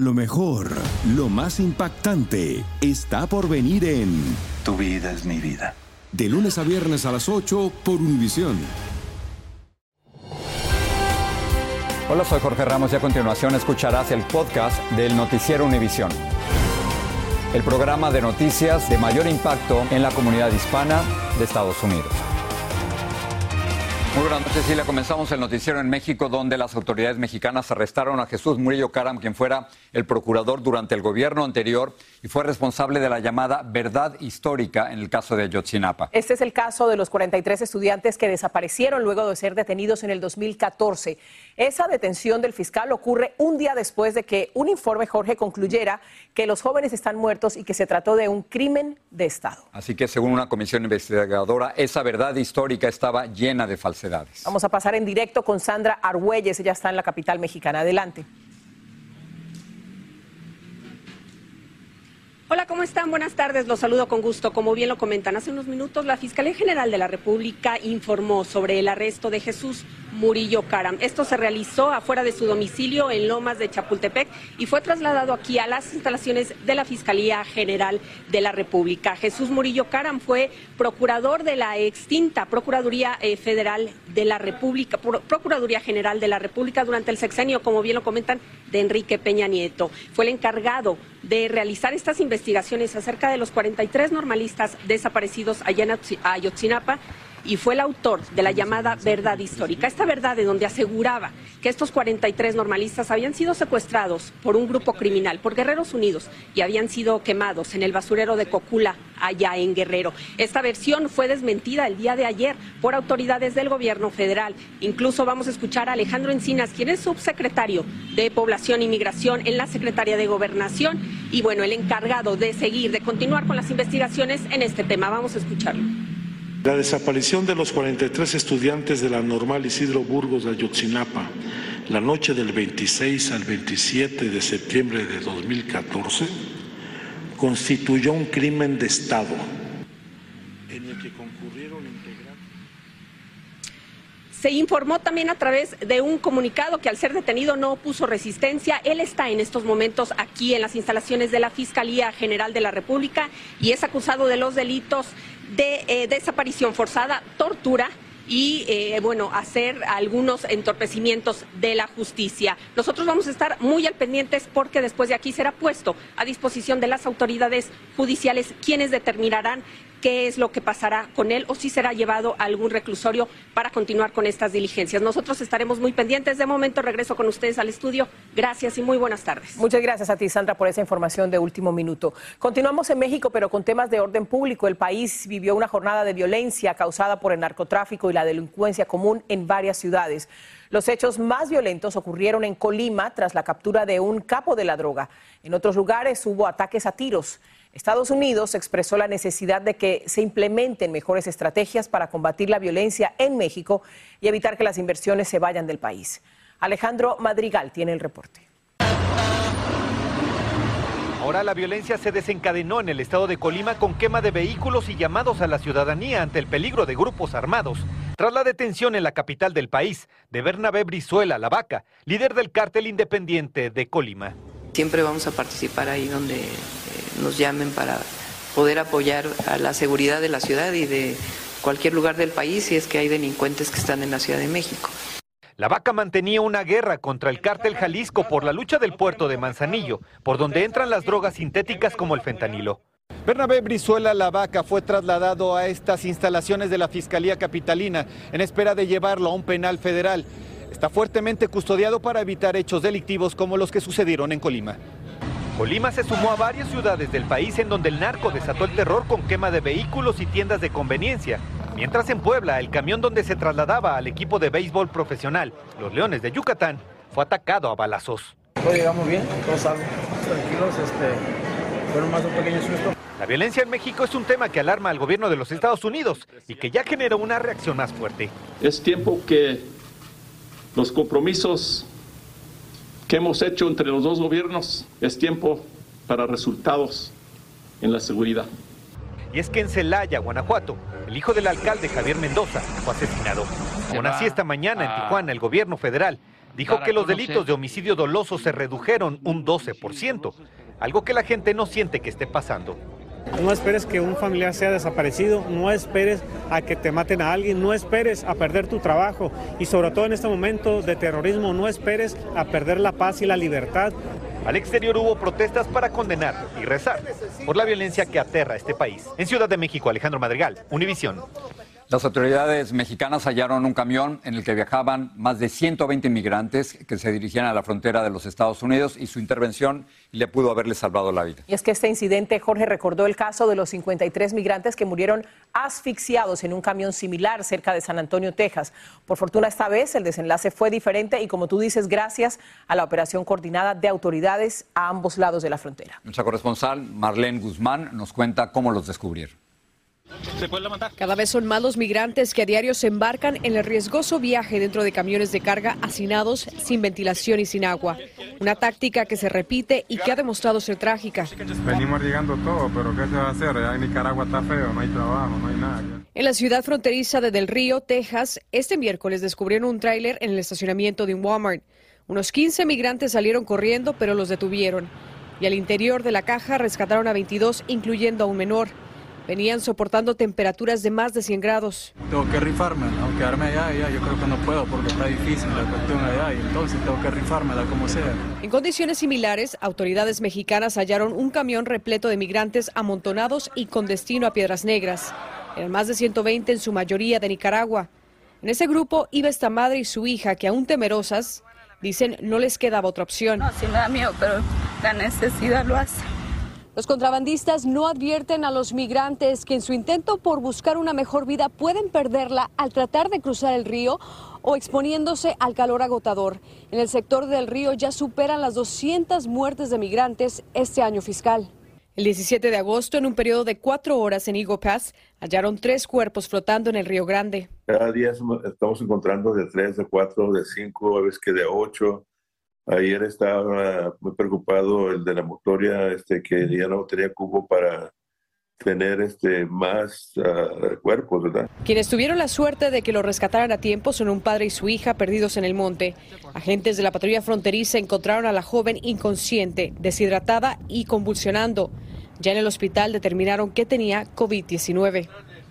Lo mejor, lo más impactante, está por venir en Tu vida es mi vida. De lunes a viernes a las 8 por Univisión. Hola, soy Jorge Ramos y a continuación escucharás el podcast del Noticiero Univisión. El programa de noticias de mayor impacto en la comunidad hispana de Estados Unidos. Muy buenas noches, Cecilia. Comenzamos el noticiero en México, donde las autoridades mexicanas arrestaron a Jesús Murillo Caram, quien fuera el procurador durante el gobierno anterior y fue responsable de la llamada verdad histórica en el caso de Ayotzinapa. Este es el caso de los 43 estudiantes que desaparecieron luego de ser detenidos en el 2014. Esa detención del fiscal ocurre un día después de que un informe, Jorge, concluyera que los jóvenes están muertos y que se trató de un crimen de Estado. Así que, según una comisión investigadora, esa verdad histórica estaba llena de falsedades. Vamos a pasar en directo con Sandra Argüelles, ella está en la capital mexicana. Adelante. Hola, ¿cómo están? Buenas tardes, los saludo con gusto. Como bien lo comentan, hace unos minutos la Fiscalía General de la República informó sobre el arresto de Jesús Murillo Caram. Esto se realizó afuera de su domicilio en Lomas de Chapultepec y fue trasladado aquí a las instalaciones de la Fiscalía General de la República. Jesús Murillo Caram fue procurador de la extinta Procuraduría eh, Federal de la República, Procuraduría General de la República durante el sexenio, como bien lo comentan, de Enrique Peña Nieto. Fue el encargado de realizar estas investigaciones acerca de los 43 normalistas desaparecidos allá en Ayotzinapa y fue el autor de la llamada verdad histórica. Esta verdad de donde aseguraba que estos 43 normalistas habían sido secuestrados por un grupo criminal, por Guerreros Unidos, y habían sido quemados en el basurero de Cocula, allá en Guerrero. Esta versión fue desmentida el día de ayer por autoridades del gobierno federal. Incluso vamos a escuchar a Alejandro Encinas, quien es subsecretario de Población y Migración en la Secretaría de Gobernación y bueno, el encargado de seguir, de continuar con las investigaciones en este tema. Vamos a escucharlo. La desaparición de los 43 estudiantes de la normal Isidro Burgos de Ayotzinapa la noche del 26 al 27 de septiembre de 2014 constituyó un crimen de Estado en el que concurrieron. Se informó también a través de un comunicado que al ser detenido no opuso resistencia. Él está en estos momentos aquí en las instalaciones de la Fiscalía General de la República y es acusado de los delitos de eh, desaparición forzada, tortura y, eh, bueno, hacer algunos entorpecimientos de la justicia. Nosotros vamos a estar muy al pendientes porque después de aquí será puesto a disposición de las autoridades judiciales quienes determinarán qué es lo que pasará con él o si será llevado a algún reclusorio para continuar con estas diligencias. Nosotros estaremos muy pendientes. De momento regreso con ustedes al estudio. Gracias y muy buenas tardes. Muchas gracias a ti, Sandra, por esa información de último minuto. Continuamos en México, pero con temas de orden público. El país vivió una jornada de violencia causada por el narcotráfico y la delincuencia común en varias ciudades. Los hechos más violentos ocurrieron en Colima tras la captura de un capo de la droga. En otros lugares hubo ataques a tiros. Estados Unidos expresó la necesidad de que se implementen mejores estrategias para combatir la violencia en México y evitar que las inversiones se vayan del país. Alejandro Madrigal tiene el reporte. Ahora la violencia se desencadenó en el estado de Colima con quema de vehículos y llamados a la ciudadanía ante el peligro de grupos armados. Tras la detención en la capital del país de Bernabé Brizuela, la vaca, líder del cártel independiente de Colima. Siempre vamos a participar ahí donde eh, nos llamen para poder apoyar a la seguridad de la ciudad y de cualquier lugar del país si es que hay delincuentes que están en la Ciudad de México. La vaca mantenía una guerra contra el cártel Jalisco por la lucha del puerto de Manzanillo, por donde entran las drogas sintéticas como el fentanilo. Bernabé Brizuela La Vaca fue trasladado a estas instalaciones de la Fiscalía Capitalina en espera de llevarlo a un penal federal. Está fuertemente custodiado para evitar hechos delictivos como los que sucedieron en Colima. Colima se sumó a varias ciudades del país en donde el narco desató el terror con quema de vehículos y tiendas de conveniencia. Mientras en Puebla, el camión donde se trasladaba al equipo de béisbol profesional, los Leones de Yucatán, fue atacado a balazos. Todo llegamos bien, todos tranquilos, este, fueron más un pequeño susto. La violencia en México es un tema que alarma al gobierno de los Estados Unidos y que ya generó una reacción más fuerte. Es tiempo que los compromisos que hemos hecho entre los dos gobiernos, es tiempo para resultados en la seguridad. Y es que en Celaya, Guanajuato, el hijo del alcalde Javier Mendoza fue asesinado. Aún así, esta mañana en Tijuana, el gobierno federal Dijo que los delitos de homicidio doloso se redujeron un 12%, algo que la gente no siente que esté pasando. No esperes que un familiar sea desaparecido, no esperes a que te maten a alguien, no esperes a perder tu trabajo y sobre todo en este momento de terrorismo, no esperes a perder la paz y la libertad. Al exterior hubo protestas para condenar y rezar por la violencia que aterra a este país. En Ciudad de México, Alejandro Madrigal, Univisión. Las autoridades mexicanas hallaron un camión en el que viajaban más de 120 inmigrantes que se dirigían a la frontera de los Estados Unidos y su intervención le pudo haberle salvado la vida. Y es que este incidente, Jorge, recordó el caso de los 53 migrantes que murieron asfixiados en un camión similar cerca de San Antonio, Texas. Por fortuna esta vez el desenlace fue diferente y como tú dices, gracias a la operación coordinada de autoridades a ambos lados de la frontera. Nuestra corresponsal Marlene Guzmán nos cuenta cómo los descubrieron. Cada vez son más los migrantes que a diario se embarcan en el riesgoso viaje dentro de camiones de carga hacinados, sin ventilación y sin agua. Una táctica que se repite y que ha demostrado ser trágica. Venimos llegando todo, pero ¿qué se va a hacer? Ya en Nicaragua está feo, no hay trabajo, no hay nada. En la ciudad fronteriza de Del Río, Texas, este miércoles descubrieron un tráiler en el estacionamiento de un Walmart. Unos 15 migrantes salieron corriendo, pero los detuvieron. Y al interior de la caja rescataron a 22, incluyendo a un menor. Venían soportando temperaturas de más de 100 grados. Tengo que rifarme, ¿no? quedarme allá, allá, yo creo que no puedo porque está difícil la cuestión allá y entonces tengo que rifármela como sea. En condiciones similares, autoridades mexicanas hallaron un camión repleto de migrantes amontonados y con destino a Piedras Negras. Eran más de 120 en su mayoría de Nicaragua. En ese grupo iba esta madre y su hija que aún temerosas dicen no les quedaba otra opción. No, sí me da miedo, pero la necesidad lo hace. Los contrabandistas no advierten a los migrantes que en su intento por buscar una mejor vida pueden perderla al tratar de cruzar el río o exponiéndose al calor agotador. En el sector del río ya superan las 200 muertes de migrantes este año fiscal. El 17 de agosto, en un periodo de cuatro horas en Eagle Pass, hallaron tres cuerpos flotando en el Río Grande. Cada día estamos encontrando de tres, de cuatro, de cinco, a veces que de ocho. Ayer estaba muy preocupado el de la motoria, este, que ya no tenía cubo para tener este, más uh, cuerpos, ¿verdad? Quienes tuvieron la suerte de que lo rescataran a tiempo son un padre y su hija perdidos en el monte. Agentes de la patrulla fronteriza encontraron a la joven inconsciente, deshidratada y convulsionando. Ya en el hospital determinaron que tenía COVID-19.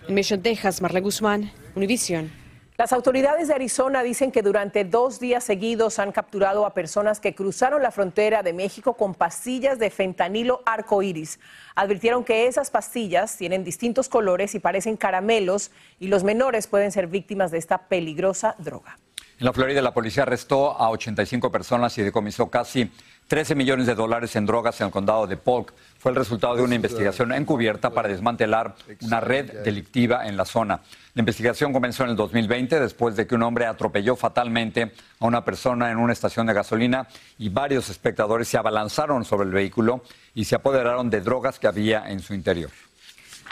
En Mission, Texas, Marlene Guzmán, Univision. Las autoridades de Arizona dicen que durante dos días seguidos han capturado a personas que cruzaron la frontera de México con pastillas de fentanilo arcoíris. Advirtieron que esas pastillas tienen distintos colores y parecen caramelos y los menores pueden ser víctimas de esta peligrosa droga. En la Florida, la policía arrestó a 85 personas y decomisó casi 13 millones de dólares en drogas en el condado de Polk. Fue el resultado de una investigación encubierta para desmantelar una red delictiva en la zona. La investigación comenzó en el 2020 después de que un hombre atropelló fatalmente a una persona en una estación de gasolina y varios espectadores se abalanzaron sobre el vehículo y se apoderaron de drogas que había en su interior.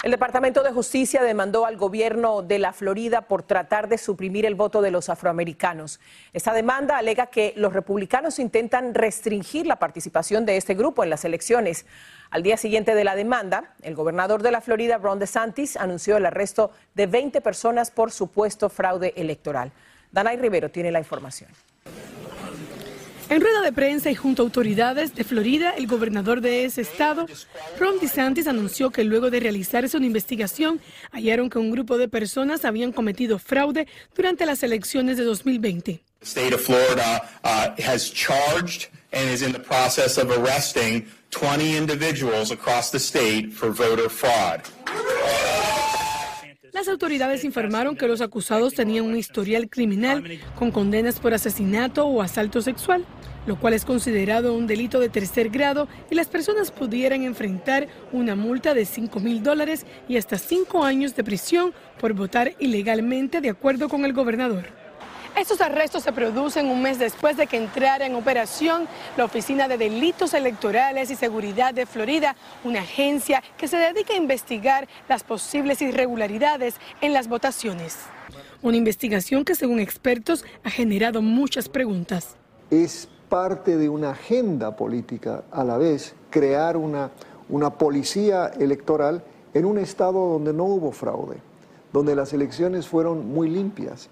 El Departamento de Justicia demandó al gobierno de la Florida por tratar de suprimir el voto de los afroamericanos. Esta demanda alega que los republicanos intentan restringir la participación de este grupo en las elecciones. Al día siguiente de la demanda, el gobernador de la Florida, Ron DeSantis, anunció el arresto de 20 personas por supuesto fraude electoral. Danay Rivero tiene la información. En rueda de prensa y junto a autoridades de Florida, el gobernador de ese estado, Ron DeSantis, anunció que luego de realizarse una investigación, hallaron que un grupo de personas habían cometido fraude durante las elecciones de 2020. The state of Florida uh, has charged and is in the process of arresting 20 individuals across the state for voter. Las autoridades informaron que los acusados tenían un historial criminal con condenas por asesinato o asalto sexual, lo cual es considerado un delito de tercer grado y las personas pudieran enfrentar una multa de 5 mil dólares y hasta cinco años de prisión por votar ilegalmente de acuerdo con el gobernador. Estos arrestos se producen un mes después de que entrara en operación la Oficina de Delitos Electorales y Seguridad de Florida, una agencia que se dedica a investigar las posibles irregularidades en las votaciones. Una investigación que, según expertos, ha generado muchas preguntas. Es parte de una agenda política a la vez crear una, una policía electoral en un estado donde no hubo fraude, donde las elecciones fueron muy limpias.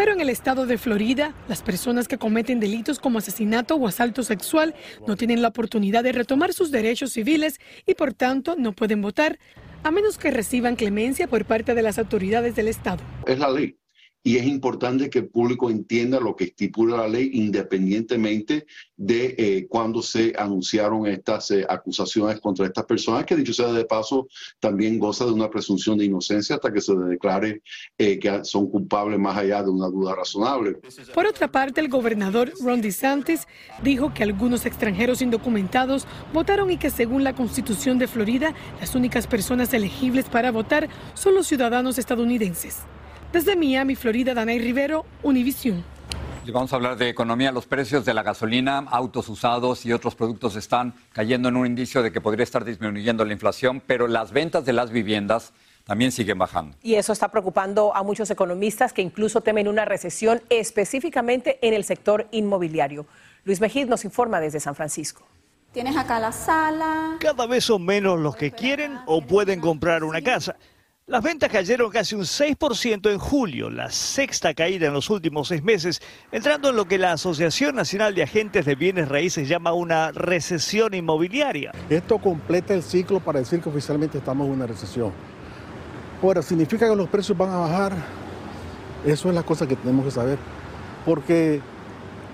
Pero en el estado de Florida, las personas que cometen delitos como asesinato o asalto sexual no tienen la oportunidad de retomar sus derechos civiles y por tanto no pueden votar, a menos que reciban clemencia por parte de las autoridades del estado. Es la ley y es importante que el público entienda lo que estipula la ley independientemente de eh, cuando se anunciaron estas eh, acusaciones contra estas personas, que dicho sea de paso, también goza de una presunción de inocencia hasta que se declare eh, que son culpables más allá de una duda razonable. Por otra parte, el gobernador Ron DeSantis dijo que algunos extranjeros indocumentados votaron y que según la constitución de Florida, las únicas personas elegibles para votar son los ciudadanos estadounidenses. Desde Miami, Florida, Danay Rivero, Univisión. Y vamos a hablar de economía. Los precios de la gasolina, autos usados y otros productos están cayendo en un indicio de que podría estar disminuyendo la inflación, pero las ventas de las viviendas también siguen bajando. Y eso está preocupando a muchos economistas que incluso temen una recesión específicamente en el sector inmobiliario. Luis Mejid nos informa desde San Francisco. Tienes acá la sala. Cada vez son menos los que quieren o pueden comprar una casa. Las ventas cayeron casi un 6% en julio, la sexta caída en los últimos seis meses, entrando en lo que la Asociación Nacional de Agentes de Bienes Raíces llama una recesión inmobiliaria. Esto completa el ciclo para decir que oficialmente estamos en una recesión. Ahora, ¿significa que los precios van a bajar? Eso es la cosa que tenemos que saber. Porque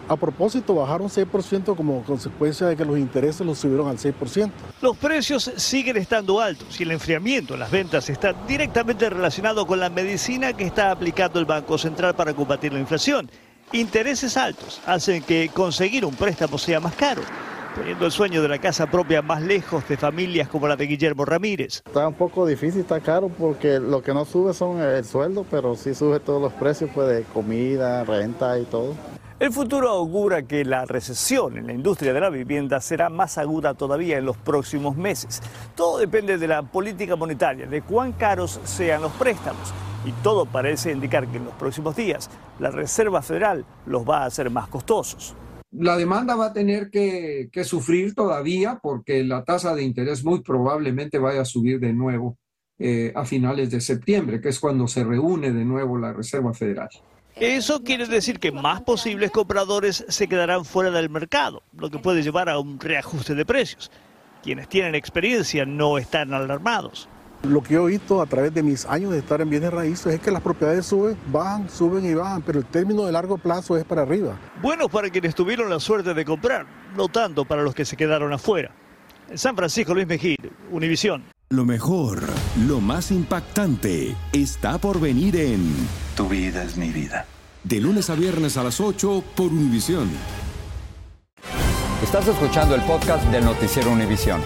a propósito, bajaron 6% como consecuencia de que los intereses los subieron al 6%. Los precios siguen estando altos y el enfriamiento en las ventas está directamente relacionado con la medicina que está aplicando el Banco Central para combatir la inflación. Intereses altos hacen que conseguir un préstamo sea más caro poniendo el sueño de la casa propia más lejos de familias como la de Guillermo Ramírez. Está un poco difícil, está caro porque lo que no sube son el sueldo, pero sí sube todos los precios pues, de comida, renta y todo. El futuro augura que la recesión en la industria de la vivienda será más aguda todavía en los próximos meses. Todo depende de la política monetaria, de cuán caros sean los préstamos. Y todo parece indicar que en los próximos días la Reserva Federal los va a hacer más costosos. La demanda va a tener que, sufrir todavía porque la tasa de interés muy probablemente vaya a subir de nuevo eh, a finales de septiembre, que es cuando se reúne de nuevo la Reserva Federal. Eso quiere decir que más posibles compradores se quedarán fuera del mercado, lo que puede llevar a un reajuste de precios. Quienes tienen experiencia no están alarmados. Lo que he visto a través de mis años de estar en bienes raíces es que las propiedades suben, bajan, suben y bajan, pero el término de largo plazo es para arriba. Bueno para quienes tuvieron la suerte de comprar, no tanto para los que se quedaron afuera. En San Francisco, Luis Mejía, Univisión. Lo mejor, lo más impactante, está por venir en Tu vida es mi vida. De lunes a viernes a las 8 por Univisión. Estás escuchando el podcast del noticiero Univisión.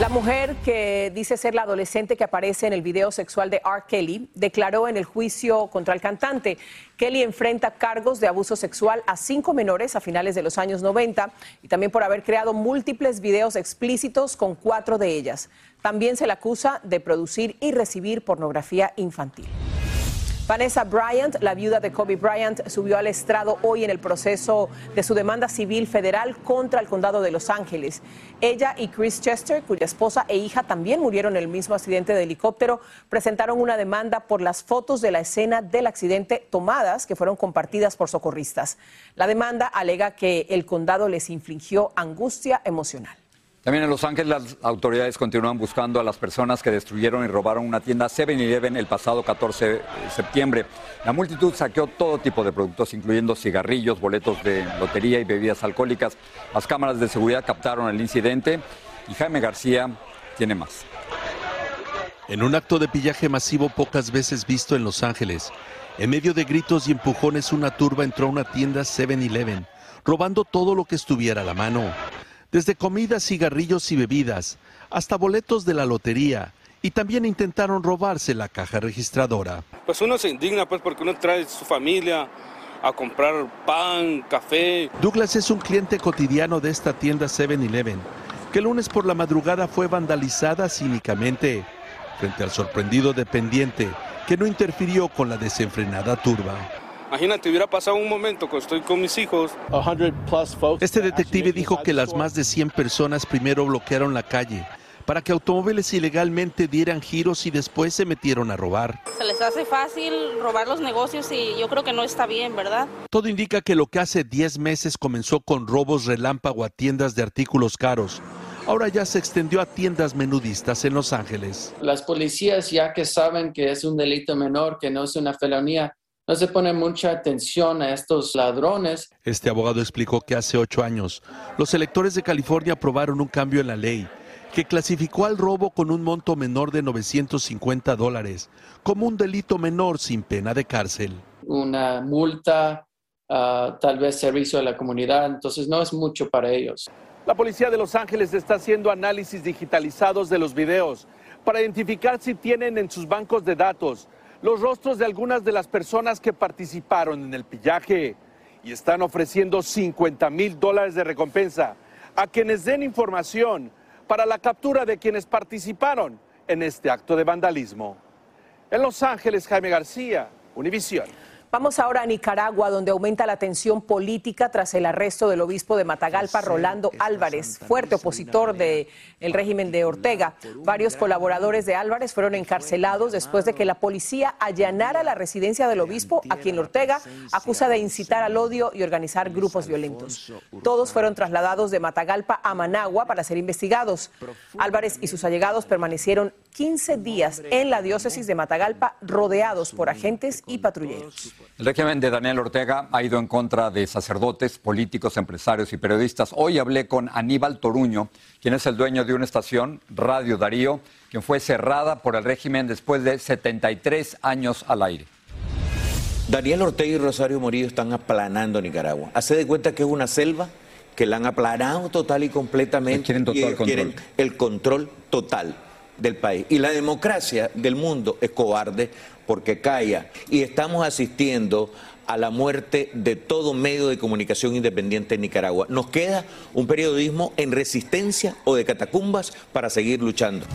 La mujer que dice ser la adolescente que aparece en el video sexual de R. Kelly declaró en el juicio contra el cantante. Kelly enfrenta cargos de abuso sexual a cinco menores a finales de los años 90 y también por haber creado múltiples videos explícitos con cuatro de ellas. También se le acusa de producir y recibir pornografía infantil. Vanessa Bryant, la viuda de Kobe Bryant, subió al estrado hoy en el proceso de su demanda civil federal contra el condado de Los Ángeles. Ella y Chris Chester, cuya esposa e hija también murieron en el mismo accidente de helicóptero, presentaron una demanda por las fotos de la escena del accidente tomadas que fueron compartidas por socorristas. La demanda alega que el condado les infligió angustia emocional. También en Los Ángeles las autoridades continúan buscando a las personas que destruyeron y robaron una tienda 7-Eleven el pasado 14 de septiembre. La multitud saqueó todo tipo de productos, incluyendo cigarrillos, boletos de lotería y bebidas alcohólicas. Las cámaras de seguridad captaron el incidente y Jaime García tiene más. En un acto de pillaje masivo pocas veces visto en Los Ángeles, en medio de gritos y empujones una turba entró a una tienda 7-Eleven, robando todo lo que estuviera a la mano desde comidas, cigarrillos y bebidas, hasta boletos de la lotería, y también intentaron robarse la caja registradora. Pues uno se indigna pues porque uno trae su familia a comprar pan, café. Douglas es un cliente cotidiano de esta tienda 7-Eleven, que el lunes por la madrugada fue vandalizada cínicamente frente al sorprendido dependiente que no interfirió con la desenfrenada turba. Imagínate, hubiera pasado un momento cuando estoy con mis hijos. Este detective dijo que las más de 100 personas primero bloquearon la calle para que automóviles ilegalmente dieran giros y después se metieron a robar. Se les hace fácil robar los negocios y yo creo que no está bien, ¿verdad? Todo indica que lo que hace 10 meses comenzó con robos relámpago a tiendas de artículos caros. Ahora ya se extendió a tiendas menudistas en Los Ángeles. Las policías ya que saben que es un delito menor, que no es una felonía, no se pone mucha atención a estos ladrones. Este abogado explicó que hace ocho años los electores de California aprobaron un cambio en la ley que clasificó al robo con un monto menor de 950 dólares como un delito menor sin pena de cárcel. Una multa, uh, tal vez servicio a la comunidad, entonces no es mucho para ellos. La policía de Los Ángeles está haciendo análisis digitalizados de los videos para identificar si tienen en sus bancos de datos los rostros de algunas de las personas que participaron en el pillaje y están ofreciendo 50 mil dólares de recompensa a quienes den información para la captura de quienes participaron en este acto de vandalismo. En Los Ángeles, Jaime García, Univisión. Vamos ahora a Nicaragua, donde aumenta la tensión política tras el arresto del obispo de Matagalpa, Rolando Álvarez, fuerte opositor del régimen de Ortega. Varios colaboradores de Álvarez fueron encarcelados después de que la policía allanara la residencia del obispo, a quien Ortega acusa de incitar al odio y organizar grupos violentos. Todos fueron trasladados de Matagalpa a Managua para ser investigados. Álvarez y sus allegados permanecieron 15 días en la diócesis de Matagalpa, rodeados por agentes y patrulleros. El régimen de Daniel Ortega ha ido en contra de sacerdotes, políticos, empresarios y periodistas. Hoy hablé con Aníbal Toruño, quien es el dueño de una estación, Radio Darío, quien fue cerrada por el régimen después de 73 años al aire. Daniel Ortega y Rosario Morillo están aplanando Nicaragua. Hace de cuenta que es una selva que la han aplanado total y completamente. Quieren total control. el control total del país. Y la democracia del mundo es cobarde porque calla. Y estamos asistiendo a la muerte de todo medio de comunicación independiente en Nicaragua. Nos queda un periodismo en resistencia o de catacumbas para seguir luchando.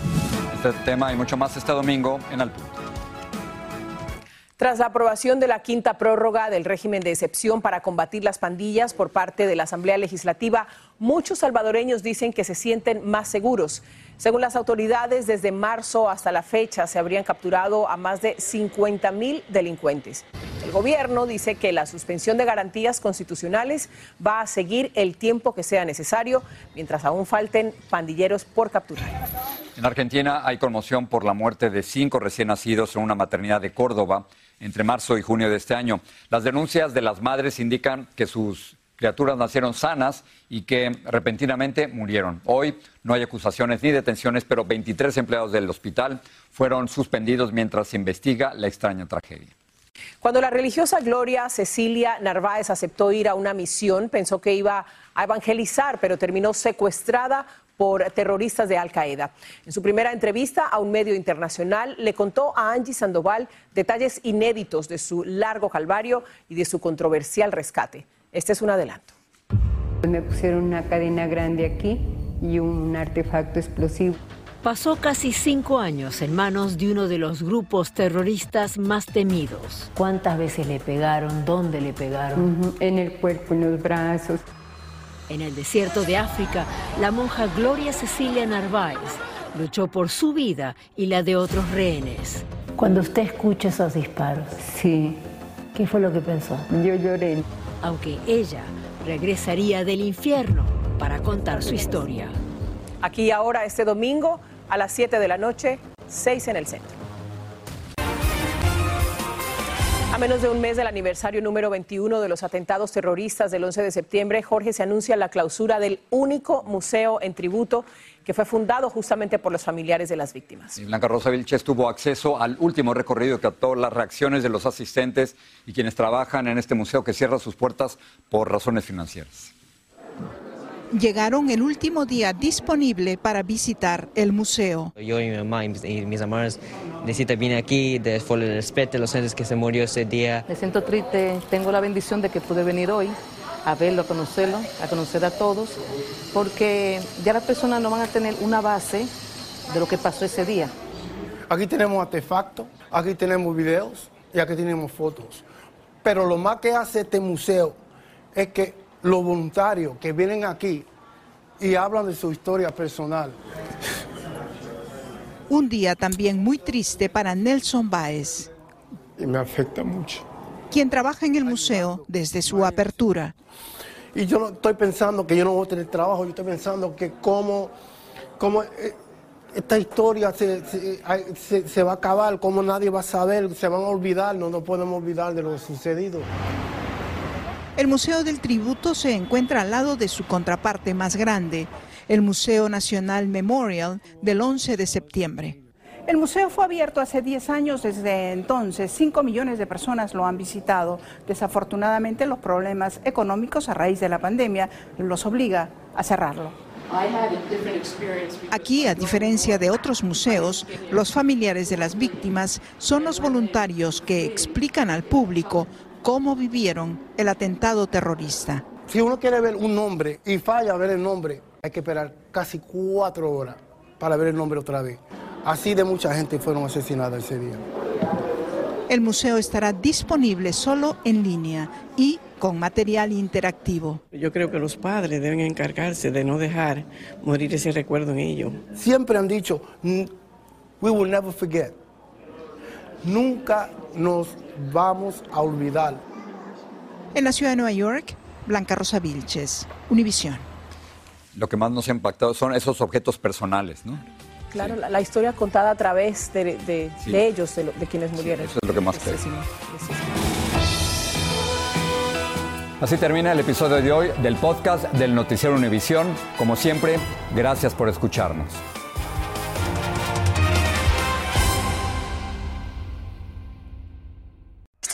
Este tema y mucho más este domingo en Al tras la aprobación de la quinta prórroga del régimen de excepción para combatir las pandillas por parte de la Asamblea Legislativa, muchos salvadoreños dicen que se sienten más seguros. Según las autoridades, desde marzo hasta la fecha se habrían capturado a más de 50 mil delincuentes. El gobierno dice que la suspensión de garantías constitucionales va a seguir el tiempo que sea necesario mientras aún falten pandilleros por capturar. En Argentina hay conmoción por la muerte de cinco recién nacidos en una maternidad de Córdoba entre marzo y junio de este año. Las denuncias de las madres indican que sus criaturas nacieron sanas y que repentinamente murieron. Hoy no hay acusaciones ni detenciones, pero 23 empleados del hospital fueron suspendidos mientras se investiga la extraña tragedia. Cuando la religiosa Gloria Cecilia Narváez aceptó ir a una misión, pensó que iba a evangelizar, pero terminó secuestrada por terroristas de Al Qaeda. En su primera entrevista a un medio internacional le contó a Angie Sandoval detalles inéditos de su largo calvario y de su controversial rescate. Este es un adelanto. Me pusieron una cadena grande aquí y un artefacto explosivo. Pasó casi cinco años en manos de uno de los grupos terroristas más temidos. ¿Cuántas veces le pegaron? ¿Dónde le pegaron? En el cuerpo, en los brazos. En el desierto de África, la monja Gloria Cecilia Narváez luchó por su vida y la de otros rehenes. Cuando usted escucha esos disparos, sí. ¿Qué fue lo que pensó? Yo lloré. Aunque ella regresaría del infierno para contar su historia. Aquí ahora este domingo a las 7 de la noche, 6 en el centro. A menos de un mes del aniversario número 21 de los atentados terroristas del 11 de septiembre, Jorge se anuncia la clausura del único museo en tributo que fue fundado justamente por los familiares de las víctimas. Blanca Rosa Vilches tuvo acceso al último recorrido que captó las reacciones de los asistentes y quienes trabajan en este museo que cierra sus puertas por razones financieras llegaron el último día disponible para visitar el museo. Yo y mi mamá y mis hermanos necesitan venir aquí, después el respeto a los seres que se murió ese día. Me siento triste, tengo la bendición de que pude venir hoy a verlo, a conocerlo, a conocer a todos, porque ya las personas no van a tener una base de lo que pasó ese día. Aquí tenemos artefactos, aquí tenemos videos y aquí tenemos fotos. Pero lo más que hace este museo es que los voluntarios que vienen aquí y hablan de su historia personal, Un día también muy triste para Nelson Baez. Y me afecta mucho. Quien trabaja en el museo desde su apertura. Y yo no estoy pensando que yo no voy a tener trabajo, yo estoy pensando que cómo, cómo eh, esta historia se, se, se, va a acabar, cómo nadie va a saber, se van a olvidar, no nos podemos olvidar de lo sucedido. El Museo del Tributo se encuentra al lado de su contraparte más grande, el Museo Nacional Memorial del 11 de septiembre. El museo fue abierto hace 10 años, desde entonces 5 millones de personas lo han visitado. Desafortunadamente los problemas económicos a raíz de la pandemia los obliga a cerrarlo. Aquí, a diferencia de otros museos, los familiares de las víctimas son los voluntarios que explican al público cómo vivieron el atentado terrorista. Si uno quiere ver un nombre y falla a ver el nombre, hay que esperar casi cuatro horas para ver el nombre otra vez. Así de mucha gente fueron asesinadas ese día. El museo estará disponible solo en línea y con material interactivo. Yo creo que los padres deben encargarse de no dejar morir ese recuerdo en ellos. Siempre han dicho, we will never forget. Nunca nos vamos a olvidar. En la ciudad de Nueva York, Blanca Rosa Vilches, Univisión. Lo que más nos ha impactado son esos objetos personales, ¿no? Claro, la, la, historia contada a través de, de, sí. de ellos, de, lo, de, quienes murieron. Eso es lo que más creo. Así termina el episodio de hoy del podcast del Noticiero Univisión. Como siempre, gracias por escucharnos.